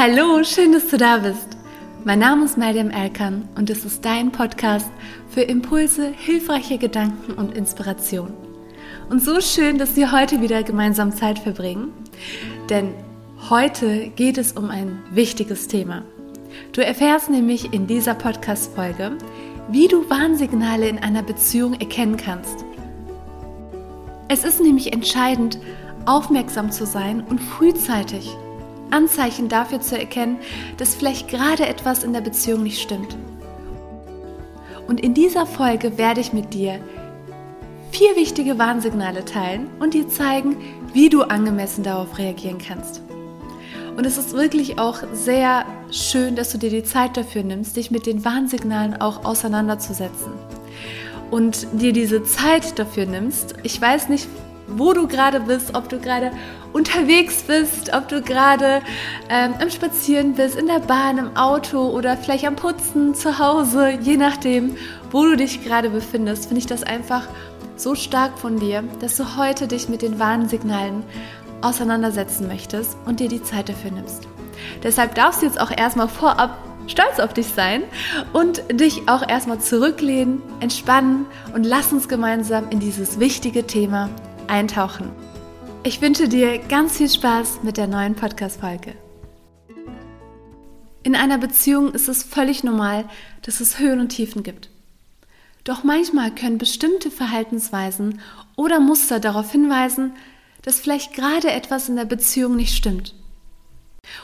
Hallo, schön, dass du da bist. Mein Name ist Mariam Erkan und es ist dein Podcast für Impulse, hilfreiche Gedanken und Inspiration. Und so schön, dass wir heute wieder gemeinsam Zeit verbringen, denn heute geht es um ein wichtiges Thema. Du erfährst nämlich in dieser Podcast-Folge, wie du Warnsignale in einer Beziehung erkennen kannst. Es ist nämlich entscheidend, aufmerksam zu sein und frühzeitig Anzeichen dafür zu erkennen, dass vielleicht gerade etwas in der Beziehung nicht stimmt. Und in dieser Folge werde ich mit dir vier wichtige Warnsignale teilen und dir zeigen, wie du angemessen darauf reagieren kannst. Und es ist wirklich auch sehr schön, dass du dir die Zeit dafür nimmst, dich mit den Warnsignalen auch auseinanderzusetzen. Und dir diese Zeit dafür nimmst. Ich weiß nicht, wo du gerade bist, ob du gerade unterwegs bist, ob du gerade ähm, am Spazieren bist, in der Bahn, im Auto oder vielleicht am Putzen zu Hause, je nachdem, wo du dich gerade befindest, finde ich das einfach so stark von dir, dass du heute dich mit den Warnsignalen auseinandersetzen möchtest und dir die Zeit dafür nimmst. Deshalb darfst du jetzt auch erstmal vorab stolz auf dich sein und dich auch erstmal zurücklehnen, entspannen und lass uns gemeinsam in dieses wichtige Thema eintauchen. Ich wünsche dir ganz viel Spaß mit der neuen Podcast-Folge. In einer Beziehung ist es völlig normal, dass es Höhen und Tiefen gibt. Doch manchmal können bestimmte Verhaltensweisen oder Muster darauf hinweisen, dass vielleicht gerade etwas in der Beziehung nicht stimmt.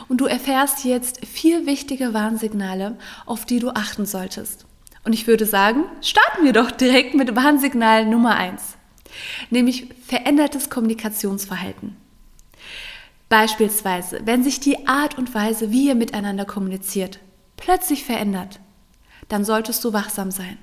Und du erfährst jetzt vier wichtige Warnsignale, auf die du achten solltest. Und ich würde sagen, starten wir doch direkt mit Warnsignal Nummer eins nämlich verändertes Kommunikationsverhalten. Beispielsweise, wenn sich die Art und Weise, wie ihr miteinander kommuniziert, plötzlich verändert, dann solltest du wachsam sein.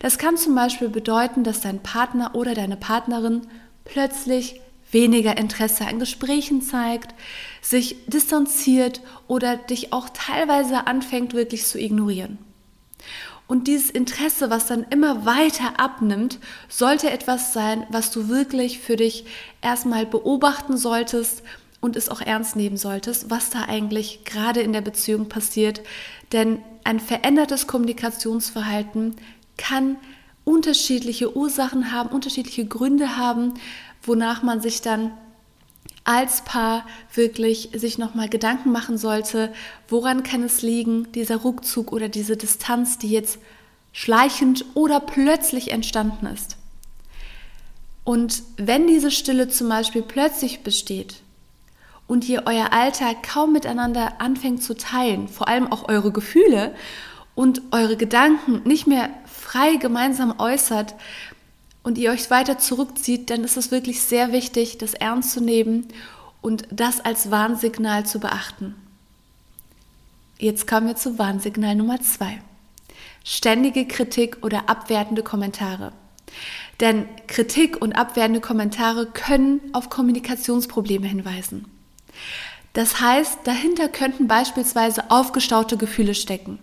Das kann zum Beispiel bedeuten, dass dein Partner oder deine Partnerin plötzlich weniger Interesse an Gesprächen zeigt, sich distanziert oder dich auch teilweise anfängt wirklich zu ignorieren. Und dieses Interesse, was dann immer weiter abnimmt, sollte etwas sein, was du wirklich für dich erstmal beobachten solltest und es auch ernst nehmen solltest, was da eigentlich gerade in der Beziehung passiert. Denn ein verändertes Kommunikationsverhalten kann unterschiedliche Ursachen haben, unterschiedliche Gründe haben, wonach man sich dann als Paar wirklich sich nochmal Gedanken machen sollte, woran kann es liegen, dieser Rückzug oder diese Distanz, die jetzt schleichend oder plötzlich entstanden ist. Und wenn diese Stille zum Beispiel plötzlich besteht und ihr euer Alltag kaum miteinander anfängt zu teilen, vor allem auch eure Gefühle und eure Gedanken nicht mehr frei gemeinsam äußert, und ihr euch weiter zurückzieht, dann ist es wirklich sehr wichtig, das ernst zu nehmen und das als Warnsignal zu beachten. Jetzt kommen wir zu Warnsignal Nummer zwei. Ständige Kritik oder abwertende Kommentare. Denn Kritik und abwertende Kommentare können auf Kommunikationsprobleme hinweisen. Das heißt, dahinter könnten beispielsweise aufgestaute Gefühle stecken.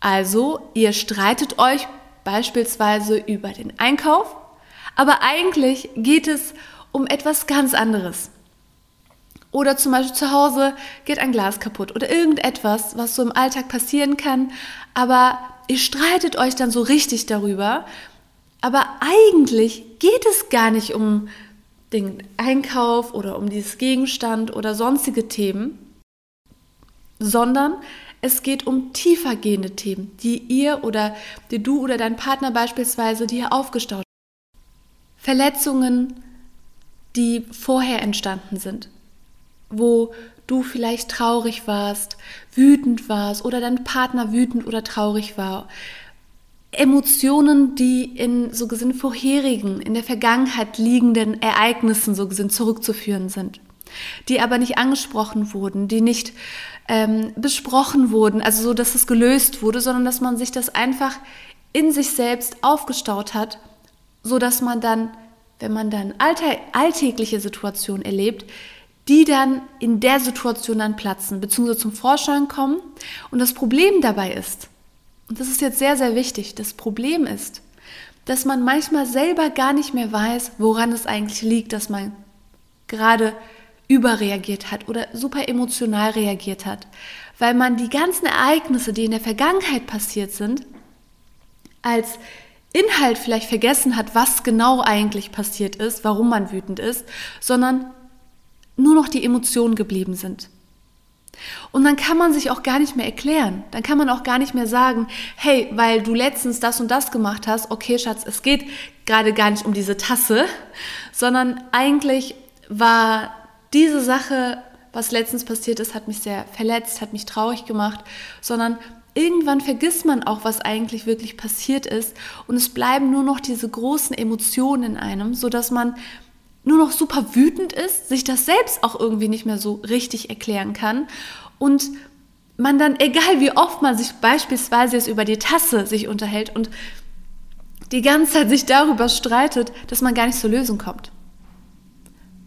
Also, ihr streitet euch beispielsweise über den Einkauf, aber eigentlich geht es um etwas ganz anderes. Oder zum Beispiel zu Hause geht ein Glas kaputt oder irgendetwas, was so im Alltag passieren kann, aber ihr streitet euch dann so richtig darüber. Aber eigentlich geht es gar nicht um den Einkauf oder um dieses Gegenstand oder sonstige Themen, sondern es geht um tiefergehende Themen, die ihr oder die du oder dein Partner beispielsweise dir aufgestaut hat. Verletzungen, die vorher entstanden sind, wo du vielleicht traurig warst, wütend warst oder dein Partner wütend oder traurig war. Emotionen, die in so gesehen vorherigen, in der Vergangenheit liegenden Ereignissen so gesehen zurückzuführen sind, die aber nicht angesprochen wurden, die nicht ähm, besprochen wurden, also so, dass es gelöst wurde, sondern dass man sich das einfach in sich selbst aufgestaut hat, so dass man dann, wenn man dann alltä alltägliche Situationen erlebt, die dann in der Situation dann platzen, beziehungsweise zum Vorschein kommen. Und das Problem dabei ist, und das ist jetzt sehr, sehr wichtig, das Problem ist, dass man manchmal selber gar nicht mehr weiß, woran es eigentlich liegt, dass man gerade überreagiert hat oder super emotional reagiert hat, weil man die ganzen Ereignisse, die in der Vergangenheit passiert sind, als Inhalt vielleicht vergessen hat, was genau eigentlich passiert ist, warum man wütend ist, sondern nur noch die Emotionen geblieben sind. Und dann kann man sich auch gar nicht mehr erklären. Dann kann man auch gar nicht mehr sagen, hey, weil du letztens das und das gemacht hast, okay, Schatz, es geht gerade gar nicht um diese Tasse, sondern eigentlich war diese Sache, was letztens passiert ist, hat mich sehr verletzt, hat mich traurig gemacht, sondern irgendwann vergisst man auch, was eigentlich wirklich passiert ist und es bleiben nur noch diese großen Emotionen in einem, so dass man nur noch super wütend ist, sich das selbst auch irgendwie nicht mehr so richtig erklären kann und man dann, egal wie oft man sich beispielsweise jetzt über die Tasse sich unterhält und die ganze Zeit sich darüber streitet, dass man gar nicht zur Lösung kommt.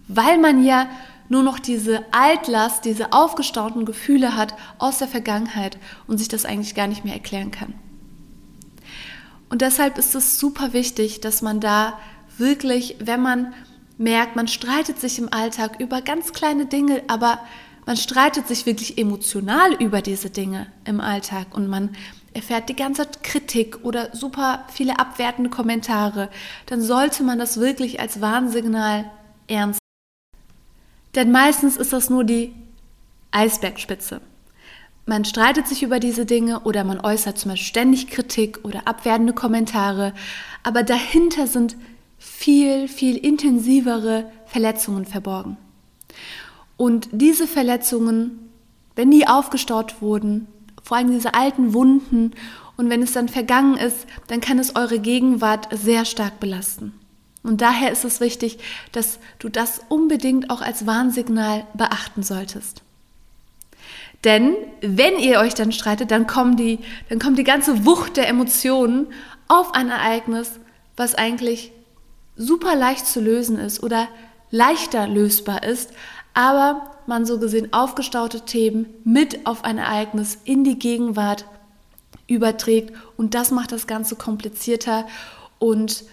Weil man ja nur noch diese Altlast, diese aufgestauten Gefühle hat aus der Vergangenheit und sich das eigentlich gar nicht mehr erklären kann. Und deshalb ist es super wichtig, dass man da wirklich, wenn man merkt, man streitet sich im Alltag über ganz kleine Dinge, aber man streitet sich wirklich emotional über diese Dinge im Alltag und man erfährt die ganze Kritik oder super viele abwertende Kommentare, dann sollte man das wirklich als Warnsignal ernst denn meistens ist das nur die Eisbergspitze. Man streitet sich über diese Dinge oder man äußert zum Beispiel ständig Kritik oder abwertende Kommentare, aber dahinter sind viel, viel intensivere Verletzungen verborgen. Und diese Verletzungen, wenn die aufgestaut wurden, vor allem diese alten Wunden, und wenn es dann vergangen ist, dann kann es eure Gegenwart sehr stark belasten. Und daher ist es wichtig, dass du das unbedingt auch als Warnsignal beachten solltest. Denn wenn ihr euch dann streitet, dann, kommen die, dann kommt die ganze Wucht der Emotionen auf ein Ereignis, was eigentlich super leicht zu lösen ist oder leichter lösbar ist, aber man so gesehen aufgestaute Themen mit auf ein Ereignis in die Gegenwart überträgt und das macht das Ganze komplizierter und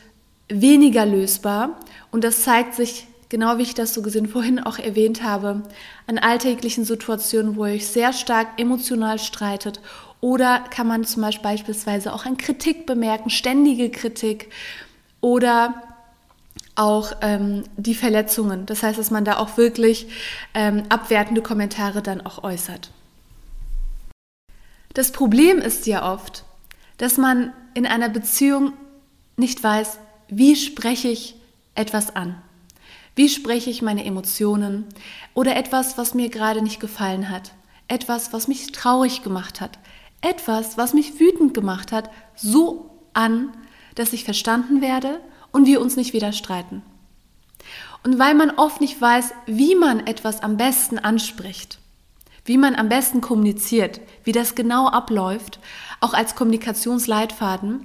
weniger lösbar. Und das zeigt sich, genau wie ich das so gesehen vorhin auch erwähnt habe, an alltäglichen Situationen, wo ihr euch sehr stark emotional streitet. Oder kann man zum Beispiel beispielsweise auch an Kritik bemerken, ständige Kritik oder auch ähm, die Verletzungen. Das heißt, dass man da auch wirklich ähm, abwertende Kommentare dann auch äußert. Das Problem ist ja oft, dass man in einer Beziehung nicht weiß, wie spreche ich etwas an? Wie spreche ich meine Emotionen oder etwas, was mir gerade nicht gefallen hat? Etwas, was mich traurig gemacht hat? Etwas, was mich wütend gemacht hat, so an, dass ich verstanden werde und wir uns nicht wieder streiten. Und weil man oft nicht weiß, wie man etwas am besten anspricht, wie man am besten kommuniziert, wie das genau abläuft, auch als Kommunikationsleitfaden,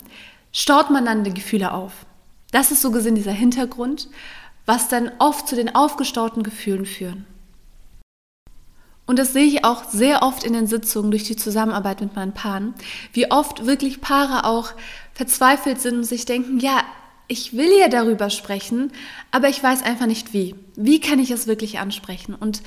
staut man dann die Gefühle auf. Das ist so gesehen dieser Hintergrund, was dann oft zu den aufgestauten Gefühlen führen. Und das sehe ich auch sehr oft in den Sitzungen durch die Zusammenarbeit mit meinen Paaren, wie oft wirklich Paare auch verzweifelt sind und sich denken, ja, ich will ja darüber sprechen, aber ich weiß einfach nicht wie. Wie kann ich es wirklich ansprechen? Und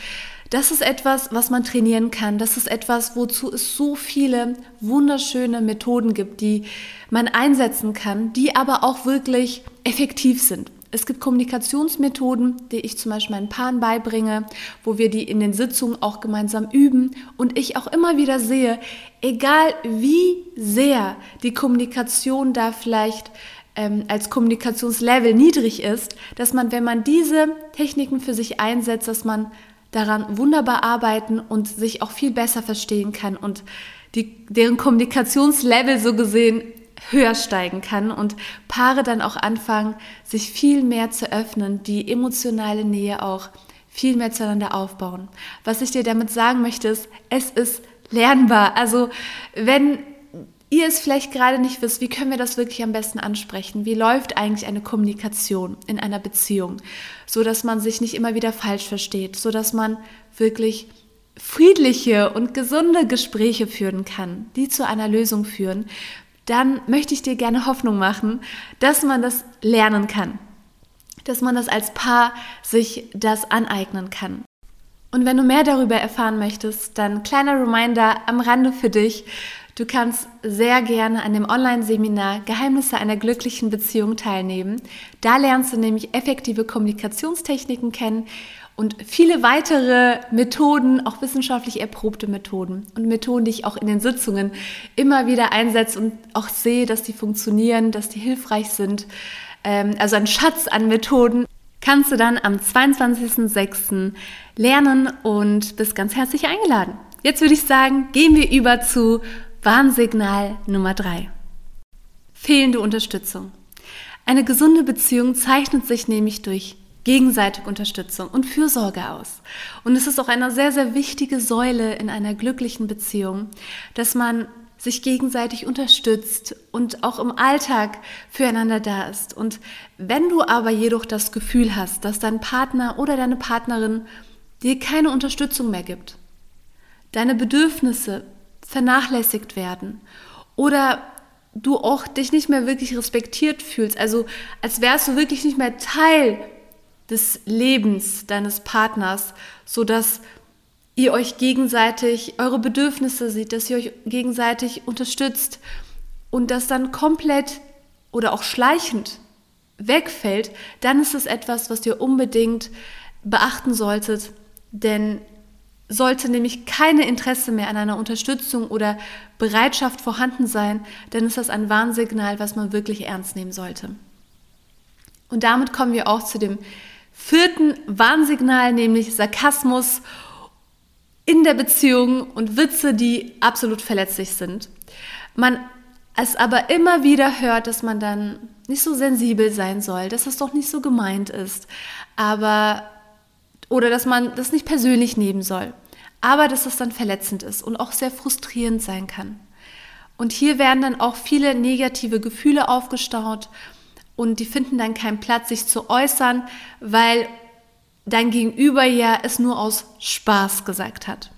das ist etwas, was man trainieren kann. Das ist etwas, wozu es so viele wunderschöne Methoden gibt, die man einsetzen kann, die aber auch wirklich effektiv sind. Es gibt Kommunikationsmethoden, die ich zum Beispiel meinen Paaren beibringe, wo wir die in den Sitzungen auch gemeinsam üben und ich auch immer wieder sehe, egal wie sehr die Kommunikation da vielleicht ähm, als Kommunikationslevel niedrig ist, dass man, wenn man diese Techniken für sich einsetzt, dass man daran wunderbar arbeiten und sich auch viel besser verstehen kann und die, deren Kommunikationslevel so gesehen höher steigen kann und Paare dann auch anfangen, sich viel mehr zu öffnen, die emotionale Nähe auch viel mehr zueinander aufbauen. Was ich dir damit sagen möchte, ist, es ist lernbar. Also wenn ihr es vielleicht gerade nicht wisst, wie können wir das wirklich am besten ansprechen? Wie läuft eigentlich eine Kommunikation in einer Beziehung, so dass man sich nicht immer wieder falsch versteht, so dass man wirklich friedliche und gesunde Gespräche führen kann, die zu einer Lösung führen, dann möchte ich dir gerne Hoffnung machen, dass man das lernen kann, dass man das als Paar sich das aneignen kann. Und wenn du mehr darüber erfahren möchtest, dann kleiner Reminder am Rande für dich. Du kannst sehr gerne an dem Online-Seminar Geheimnisse einer glücklichen Beziehung teilnehmen. Da lernst du nämlich effektive Kommunikationstechniken kennen und viele weitere Methoden, auch wissenschaftlich erprobte Methoden und Methoden, die ich auch in den Sitzungen immer wieder einsetze und auch sehe, dass die funktionieren, dass die hilfreich sind. Ähm, also ein Schatz an Methoden kannst du dann am 22.06. lernen und bist ganz herzlich eingeladen. Jetzt würde ich sagen, gehen wir über zu Warnsignal Nummer 3. Fehlende Unterstützung. Eine gesunde Beziehung zeichnet sich nämlich durch gegenseitige Unterstützung und Fürsorge aus. Und es ist auch eine sehr, sehr wichtige Säule in einer glücklichen Beziehung, dass man sich gegenseitig unterstützt und auch im Alltag füreinander da ist. Und wenn du aber jedoch das Gefühl hast, dass dein Partner oder deine Partnerin dir keine Unterstützung mehr gibt, deine Bedürfnisse vernachlässigt werden. Oder du auch dich nicht mehr wirklich respektiert fühlst, also als wärst du wirklich nicht mehr Teil des Lebens deines Partners, so dass ihr euch gegenseitig eure Bedürfnisse seht, dass ihr euch gegenseitig unterstützt und das dann komplett oder auch schleichend wegfällt, dann ist es etwas, was ihr unbedingt beachten solltet, denn sollte nämlich keine Interesse mehr an einer Unterstützung oder Bereitschaft vorhanden sein, dann ist das ein Warnsignal, was man wirklich ernst nehmen sollte. Und damit kommen wir auch zu dem vierten Warnsignal, nämlich Sarkasmus in der Beziehung und Witze, die absolut verletzlich sind. Man es aber immer wieder hört, dass man dann nicht so sensibel sein soll, dass das doch nicht so gemeint ist, aber oder dass man das nicht persönlich nehmen soll, aber dass das dann verletzend ist und auch sehr frustrierend sein kann. Und hier werden dann auch viele negative Gefühle aufgestaut und die finden dann keinen Platz, sich zu äußern, weil dein Gegenüber ja es nur aus Spaß gesagt hat.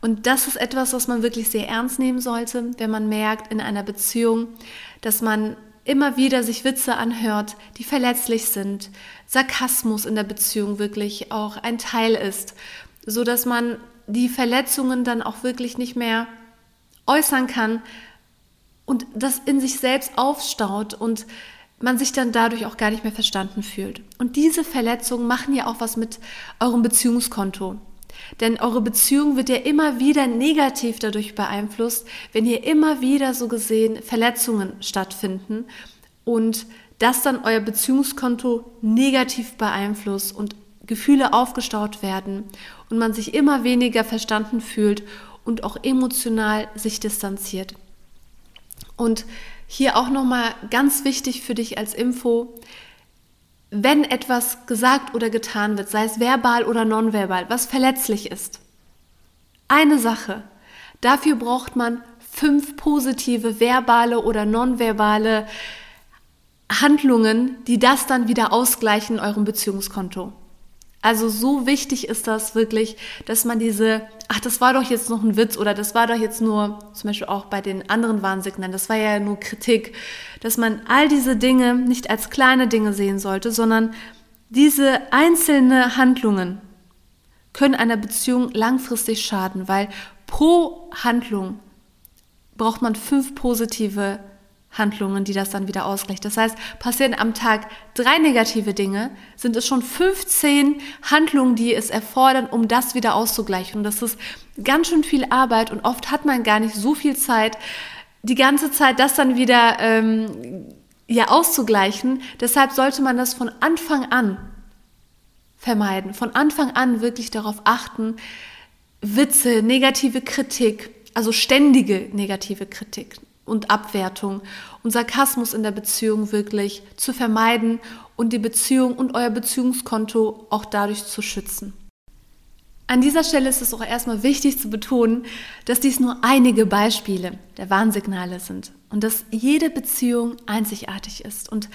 Und das ist etwas, was man wirklich sehr ernst nehmen sollte, wenn man merkt in einer Beziehung, dass man immer wieder sich Witze anhört, die verletzlich sind, Sarkasmus in der Beziehung wirklich auch ein Teil ist, so dass man die Verletzungen dann auch wirklich nicht mehr äußern kann und das in sich selbst aufstaut und man sich dann dadurch auch gar nicht mehr verstanden fühlt. Und diese Verletzungen machen ja auch was mit eurem Beziehungskonto. Denn eure Beziehung wird ja immer wieder negativ dadurch beeinflusst, wenn hier immer wieder so gesehen Verletzungen stattfinden und das dann euer Beziehungskonto negativ beeinflusst und Gefühle aufgestaut werden und man sich immer weniger verstanden fühlt und auch emotional sich distanziert. Und hier auch nochmal ganz wichtig für dich als Info, wenn etwas gesagt oder getan wird, sei es verbal oder nonverbal, was verletzlich ist. Eine Sache, dafür braucht man fünf positive verbale oder nonverbale Handlungen, die das dann wieder ausgleichen in eurem Beziehungskonto. Also so wichtig ist das wirklich, dass man diese, ach, das war doch jetzt noch ein Witz oder das war doch jetzt nur, zum Beispiel auch bei den anderen Warnsignalen, das war ja nur Kritik, dass man all diese Dinge nicht als kleine Dinge sehen sollte, sondern diese einzelnen Handlungen können einer Beziehung langfristig schaden, weil pro Handlung braucht man fünf positive Handlungen, die das dann wieder ausgleicht. Das heißt, passieren am Tag drei negative Dinge, sind es schon 15 Handlungen, die es erfordern, um das wieder auszugleichen. Und das ist ganz schön viel Arbeit und oft hat man gar nicht so viel Zeit, die ganze Zeit das dann wieder ähm, ja auszugleichen. Deshalb sollte man das von Anfang an vermeiden, von Anfang an wirklich darauf achten, Witze, negative Kritik, also ständige negative Kritik und Abwertung und Sarkasmus in der Beziehung wirklich zu vermeiden und die Beziehung und euer Beziehungskonto auch dadurch zu schützen. An dieser Stelle ist es auch erstmal wichtig zu betonen, dass dies nur einige Beispiele der Warnsignale sind und dass jede Beziehung einzigartig ist. Und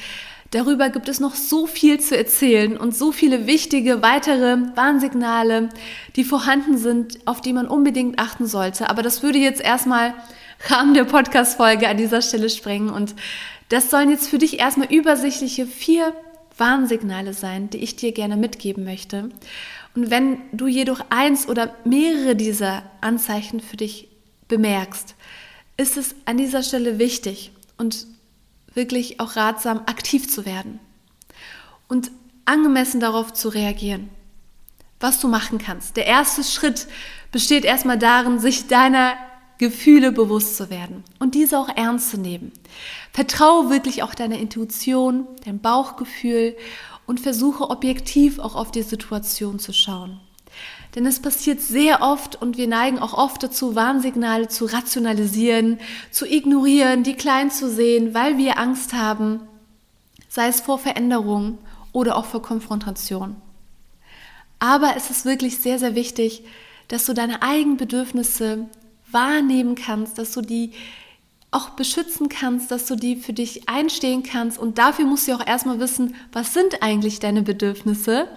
darüber gibt es noch so viel zu erzählen und so viele wichtige weitere Warnsignale, die vorhanden sind, auf die man unbedingt achten sollte. Aber das würde jetzt erstmal Rahmen der Podcast-Folge an dieser Stelle sprengen. Und das sollen jetzt für dich erstmal übersichtliche vier Warnsignale sein, die ich dir gerne mitgeben möchte. Und wenn du jedoch eins oder mehrere dieser Anzeichen für dich bemerkst, ist es an dieser Stelle wichtig und wirklich auch ratsam, aktiv zu werden und angemessen darauf zu reagieren, was du machen kannst. Der erste Schritt besteht erstmal darin, sich deiner Gefühle bewusst zu werden und diese auch ernst zu nehmen. Vertraue wirklich auch deiner Intuition, dein Bauchgefühl und versuche objektiv auch auf die Situation zu schauen. Denn es passiert sehr oft und wir neigen auch oft dazu, Warnsignale zu rationalisieren, zu ignorieren, die klein zu sehen, weil wir Angst haben, sei es vor Veränderung oder auch vor Konfrontation. Aber es ist wirklich sehr, sehr wichtig, dass du deine eigenen Bedürfnisse wahrnehmen kannst, dass du die auch beschützen kannst, dass du die für dich einstehen kannst. Und dafür musst du auch erstmal wissen, was sind eigentlich deine Bedürfnisse.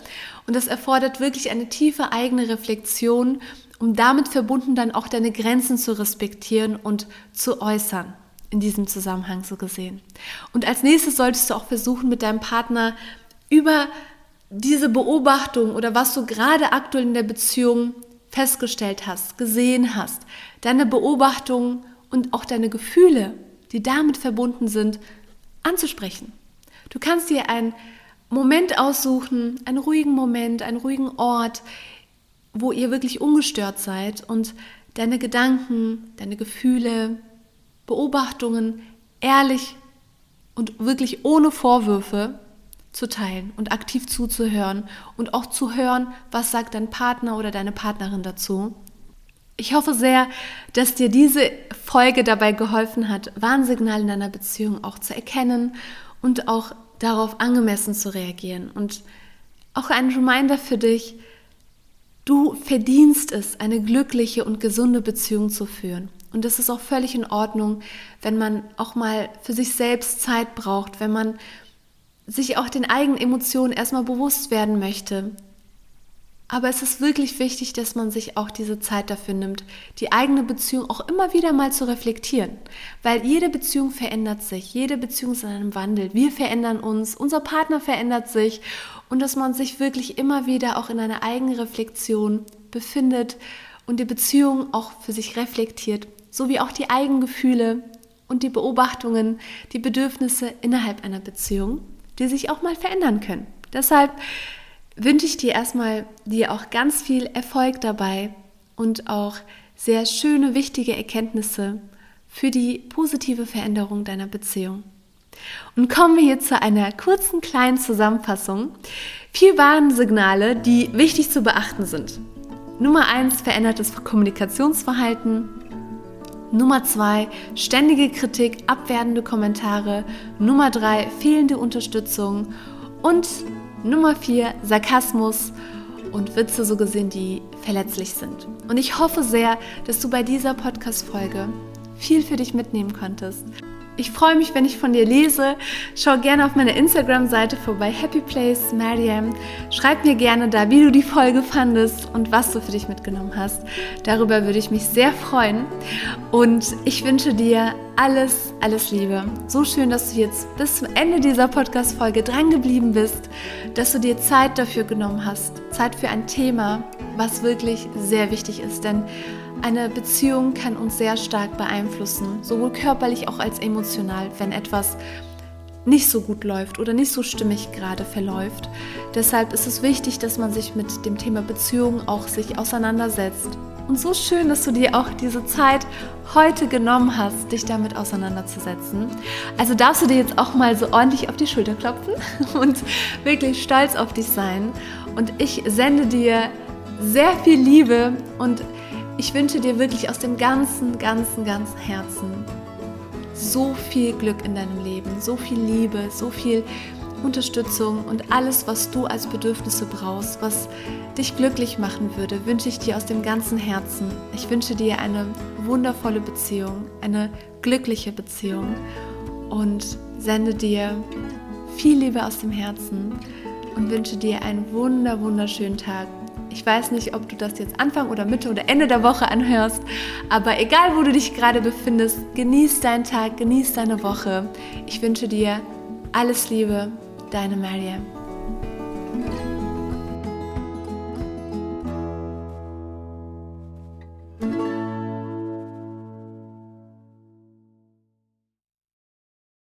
Und das erfordert wirklich eine tiefe eigene Reflexion, um damit verbunden dann auch deine Grenzen zu respektieren und zu äußern. In diesem Zusammenhang so gesehen. Und als nächstes solltest du auch versuchen, mit deinem Partner über diese Beobachtung oder was du gerade aktuell in der Beziehung festgestellt hast, gesehen hast, deine Beobachtungen und auch deine Gefühle, die damit verbunden sind, anzusprechen. Du kannst dir einen Moment aussuchen, einen ruhigen Moment, einen ruhigen Ort, wo ihr wirklich ungestört seid und deine Gedanken, deine Gefühle, Beobachtungen ehrlich und wirklich ohne Vorwürfe zu teilen und aktiv zuzuhören und auch zu hören, was sagt dein Partner oder deine Partnerin dazu. Ich hoffe sehr, dass dir diese Folge dabei geholfen hat, Warnsignale in deiner Beziehung auch zu erkennen und auch darauf angemessen zu reagieren. Und auch ein Reminder für dich, du verdienst es, eine glückliche und gesunde Beziehung zu führen. Und es ist auch völlig in Ordnung, wenn man auch mal für sich selbst Zeit braucht, wenn man sich auch den eigenen Emotionen erstmal bewusst werden möchte, aber es ist wirklich wichtig, dass man sich auch diese Zeit dafür nimmt, die eigene Beziehung auch immer wieder mal zu reflektieren. Weil jede Beziehung verändert sich, jede Beziehung ist in einem Wandel. Wir verändern uns, unser Partner verändert sich und dass man sich wirklich immer wieder auch in einer eigenen Reflexion befindet und die Beziehung auch für sich reflektiert, sowie auch die eigenen Gefühle und die Beobachtungen, die Bedürfnisse innerhalb einer Beziehung, die sich auch mal verändern können. Deshalb wünsche ich dir erstmal dir auch ganz viel Erfolg dabei und auch sehr schöne, wichtige Erkenntnisse für die positive Veränderung deiner Beziehung. Und kommen wir hier zu einer kurzen kleinen Zusammenfassung. Vier Warnsignale, die wichtig zu beachten sind. Nummer eins verändertes Kommunikationsverhalten. Nummer zwei ständige Kritik, abwertende Kommentare. Nummer drei fehlende Unterstützung. Und Nummer 4, Sarkasmus und Witze so gesehen, die verletzlich sind. Und ich hoffe sehr, dass du bei dieser Podcast-Folge viel für dich mitnehmen konntest. Ich freue mich, wenn ich von dir lese. Schau gerne auf meiner Instagram-Seite vorbei, Happy Place Mariam. Schreib mir gerne da, wie du die Folge fandest und was du für dich mitgenommen hast. Darüber würde ich mich sehr freuen. Und ich wünsche dir alles, alles Liebe. So schön, dass du jetzt bis zum Ende dieser Podcast-Folge dran geblieben bist, dass du dir Zeit dafür genommen hast. Zeit für ein Thema, was wirklich sehr wichtig ist. Denn eine Beziehung kann uns sehr stark beeinflussen, sowohl körperlich auch als emotional, wenn etwas nicht so gut läuft oder nicht so stimmig gerade verläuft. Deshalb ist es wichtig, dass man sich mit dem Thema Beziehung auch sich auseinandersetzt. Und so schön, dass du dir auch diese Zeit heute genommen hast, dich damit auseinanderzusetzen. Also darfst du dir jetzt auch mal so ordentlich auf die Schulter klopfen und wirklich stolz auf dich sein. Und ich sende dir sehr viel Liebe und ich wünsche dir wirklich aus dem ganzen, ganzen, ganzen Herzen so viel Glück in deinem Leben, so viel Liebe, so viel Unterstützung und alles, was du als Bedürfnisse brauchst, was dich glücklich machen würde, wünsche ich dir aus dem ganzen Herzen. Ich wünsche dir eine wundervolle Beziehung, eine glückliche Beziehung und sende dir viel Liebe aus dem Herzen und wünsche dir einen wunder, wunderschönen Tag ich weiß nicht, ob du das jetzt Anfang oder Mitte oder Ende der Woche anhörst, aber egal, wo du dich gerade befindest, genieß deinen Tag, genieß deine Woche. Ich wünsche dir alles Liebe, deine Mariam.